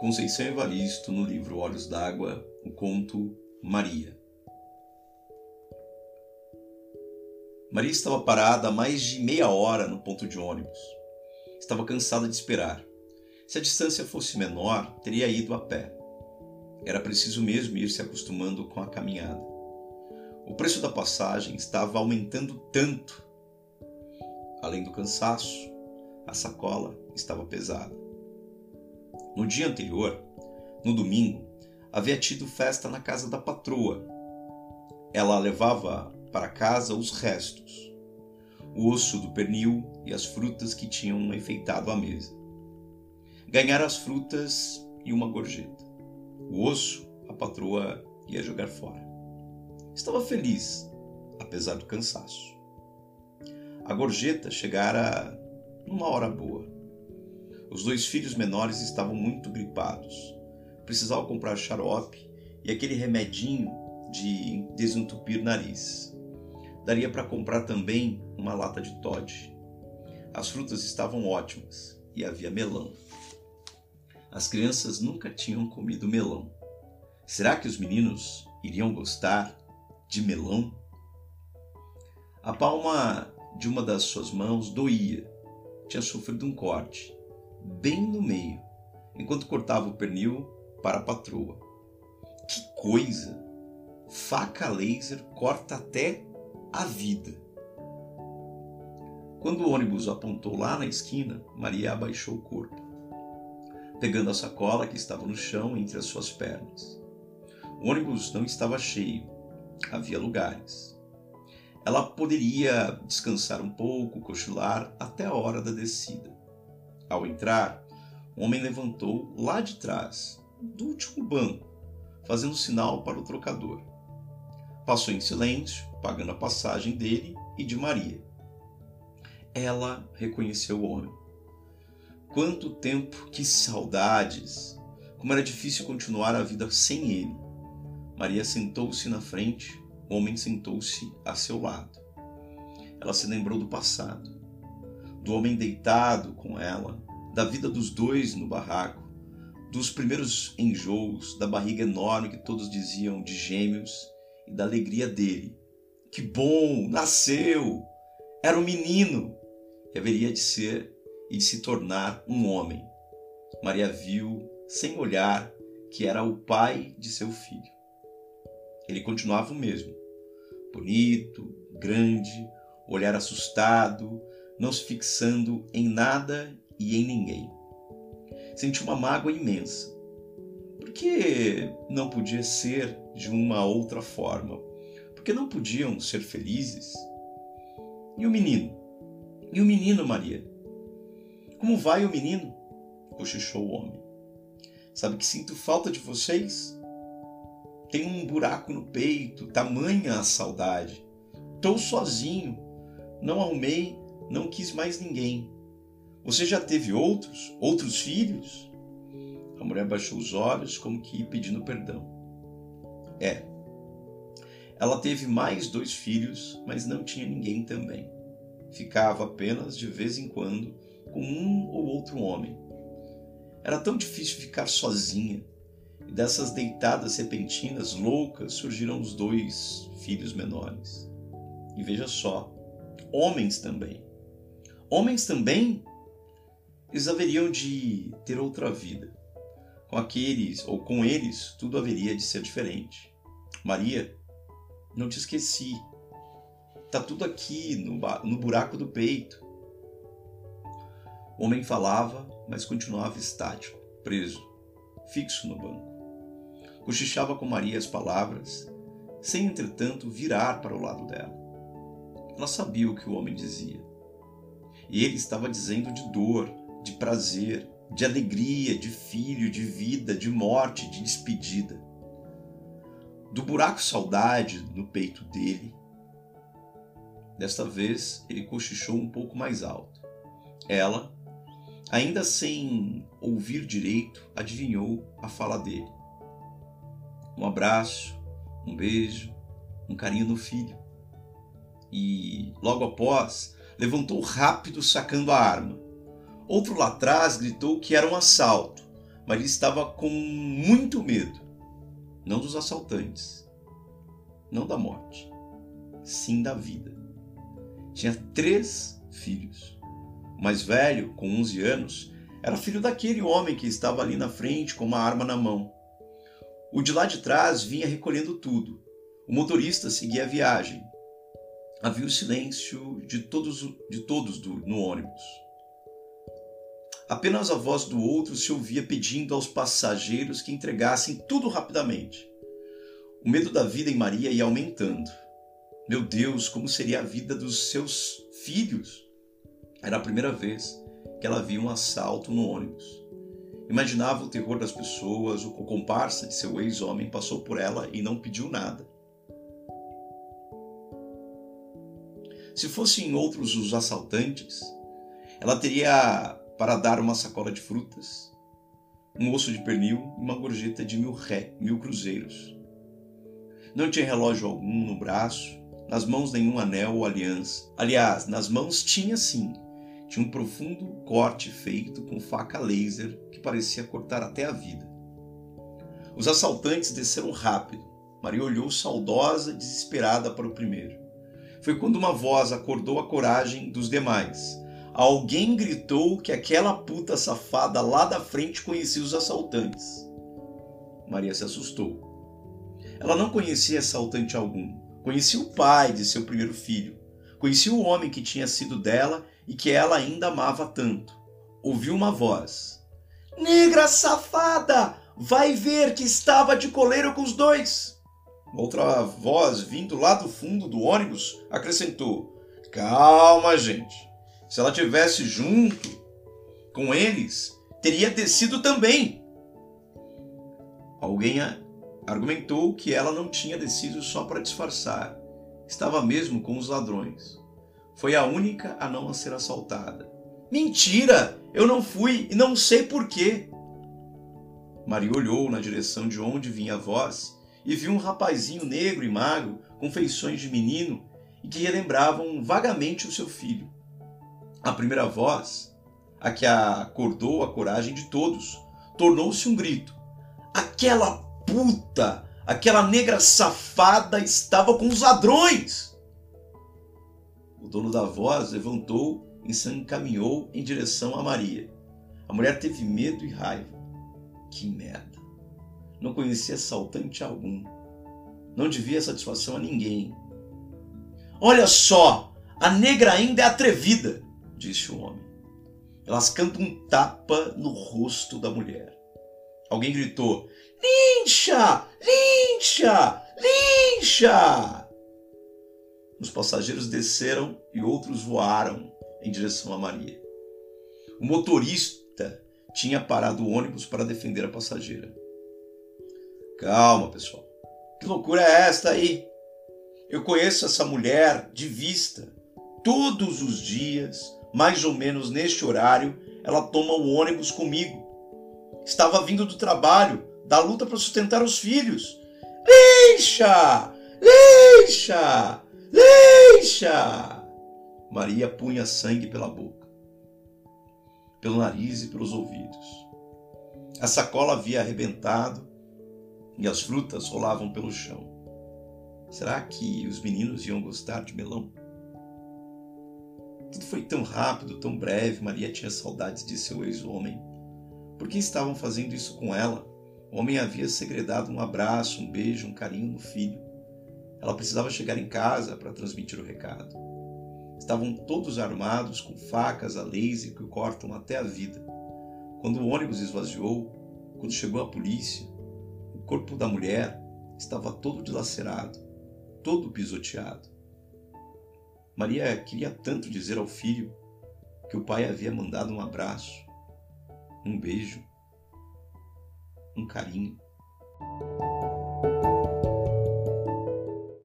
Conceição Evaristo, no livro Olhos d'Água, o conto Maria. Maria estava parada há mais de meia hora no ponto de ônibus. Estava cansada de esperar. Se a distância fosse menor, teria ido a pé. Era preciso mesmo ir se acostumando com a caminhada. O preço da passagem estava aumentando tanto. Além do cansaço, a sacola estava pesada. No dia anterior, no domingo, havia tido festa na casa da patroa. Ela levava para casa os restos, o osso do pernil e as frutas que tinham enfeitado a mesa. Ganhara as frutas e uma gorjeta. O osso a patroa ia jogar fora. Estava feliz, apesar do cansaço. A gorjeta chegara numa hora boa. Os dois filhos menores estavam muito gripados. Precisavam comprar xarope e aquele remedinho de desentupir nariz. Daria para comprar também uma lata de Todd. As frutas estavam ótimas e havia melão. As crianças nunca tinham comido melão. Será que os meninos iriam gostar de melão? A palma de uma das suas mãos doía. Tinha sofrido um corte, bem no meio, enquanto cortava o pernil para a patroa. Que coisa! Faca laser corta até a vida. Quando o ônibus apontou lá na esquina, Maria abaixou o corpo, pegando a sacola que estava no chão entre as suas pernas. O ônibus não estava cheio, havia lugares. Ela poderia descansar um pouco, cochilar até a hora da descida. Ao entrar, o homem levantou lá de trás, do último banco, fazendo sinal para o trocador. Passou em silêncio, pagando a passagem dele e de Maria. Ela reconheceu o homem. Quanto tempo, que saudades! Como era difícil continuar a vida sem ele. Maria sentou-se na frente, o homem sentou-se a seu lado. Ela se lembrou do passado, do homem deitado com ela, da vida dos dois no barraco, dos primeiros enjoos, da barriga enorme que todos diziam de gêmeos e da alegria dele. Que bom! Nasceu! Era um menino! E haveria de ser e de se tornar um homem. Maria viu, sem olhar, que era o pai de seu filho. Ele continuava o mesmo, bonito, grande, olhar assustado, não se fixando em nada e em ninguém. Sentiu uma mágoa imensa. Por que não podia ser de uma outra forma? Por que não podiam ser felizes? E o menino? E o menino, Maria? Como vai o menino? cochichou o homem. Sabe que sinto falta de vocês? Tenho um buraco no peito, tamanha a saudade. Estou sozinho, não arrumei, não quis mais ninguém. Você já teve outros, outros filhos? A mulher baixou os olhos, como que pedindo perdão. É. Ela teve mais dois filhos, mas não tinha ninguém também. Ficava apenas de vez em quando com um ou outro homem. Era tão difícil ficar sozinha, e dessas deitadas repentinas loucas surgiram os dois filhos menores. E veja só, homens também. Homens também, eles haveriam de ter outra vida. Com aqueles ou com eles, tudo haveria de ser diferente. Maria, não te esqueci. Tá tudo aqui no, no buraco do peito. O homem falava, mas continuava estático, preso, fixo no banco. Cochichava com Maria as palavras, sem entretanto virar para o lado dela. Ela sabia o que o homem dizia. Ele estava dizendo de dor, de prazer, de alegria, de filho, de vida, de morte, de despedida. Do buraco saudade no peito dele, desta vez ele cochichou um pouco mais alto. Ela, ainda sem ouvir direito, adivinhou a fala dele. Um abraço, um beijo, um carinho no filho. E, logo após, levantou rápido sacando a arma. Outro lá atrás gritou que era um assalto, Maria estava com muito medo, não dos assaltantes, não da morte, sim da vida. Tinha três filhos. O mais velho, com 11 anos, era filho daquele homem que estava ali na frente com uma arma na mão. O de lá de trás vinha recolhendo tudo. O motorista seguia a viagem. Havia o silêncio de todos, de todos do, no ônibus. Apenas a voz do outro se ouvia pedindo aos passageiros que entregassem tudo rapidamente. O medo da vida em Maria ia aumentando. Meu Deus, como seria a vida dos seus filhos? Era a primeira vez que ela via um assalto no ônibus. Imaginava o terror das pessoas, o comparsa de seu ex-homem passou por ela e não pediu nada. Se fossem outros os assaltantes, ela teria para dar uma sacola de frutas, um osso de pernil e uma gorjeta de mil ré, mil cruzeiros. Não tinha relógio algum no braço, nas mãos nenhum anel ou aliança. Aliás, nas mãos tinha sim, tinha um profundo corte feito com faca laser que parecia cortar até a vida. Os assaltantes desceram rápido. Maria olhou saudosa desesperada para o primeiro. Foi quando uma voz acordou a coragem dos demais. Alguém gritou que aquela puta safada lá da frente conhecia os assaltantes. Maria se assustou. Ela não conhecia assaltante algum. Conhecia o pai de seu primeiro filho. Conhecia o homem que tinha sido dela e que ela ainda amava tanto. Ouviu uma voz: Negra safada! Vai ver que estava de coleiro com os dois! Outra voz, vindo lá do fundo do ônibus, acrescentou: Calma, gente. Se ela tivesse junto com eles, teria descido também. Alguém argumentou que ela não tinha descido só para disfarçar. Estava mesmo com os ladrões. Foi a única a não ser assaltada. Mentira! Eu não fui e não sei porquê. Maria olhou na direção de onde vinha a voz e viu um rapazinho negro e magro, com feições de menino e que relembravam vagamente o seu filho. A primeira voz, a que acordou a coragem de todos, tornou-se um grito. Aquela puta, aquela negra safada estava com os ladrões! O dono da voz levantou e se encaminhou em direção a Maria. A mulher teve medo e raiva. Que merda! Não conhecia assaltante algum. Não devia satisfação a ninguém. Olha só! A negra ainda é atrevida, disse o homem. Elas cantam um tapa no rosto da mulher. Alguém gritou: Lincha! Lincha! Lincha! Os passageiros desceram e outros voaram em direção a Maria. O motorista tinha parado o ônibus para defender a passageira. Calma, pessoal. Que loucura é esta aí? Eu conheço essa mulher de vista. Todos os dias, mais ou menos neste horário, ela toma o ônibus comigo. Estava vindo do trabalho, da luta para sustentar os filhos. Lixa! Lixa! Deixa! Maria punha sangue pela boca, pelo nariz e pelos ouvidos. A sacola havia arrebentado e as frutas rolavam pelo chão. Será que os meninos iam gostar de melão? Tudo foi tão rápido, tão breve. Maria tinha saudades de seu ex-homem. Por que estavam fazendo isso com ela? O homem havia segredado um abraço, um beijo, um carinho no filho. Ela precisava chegar em casa para transmitir o recado. Estavam todos armados com facas a laser que cortam até a vida. Quando o ônibus esvaziou, quando chegou a polícia, corpo da mulher estava todo dilacerado, todo pisoteado. Maria queria tanto dizer ao filho que o pai havia mandado um abraço, um beijo, um carinho.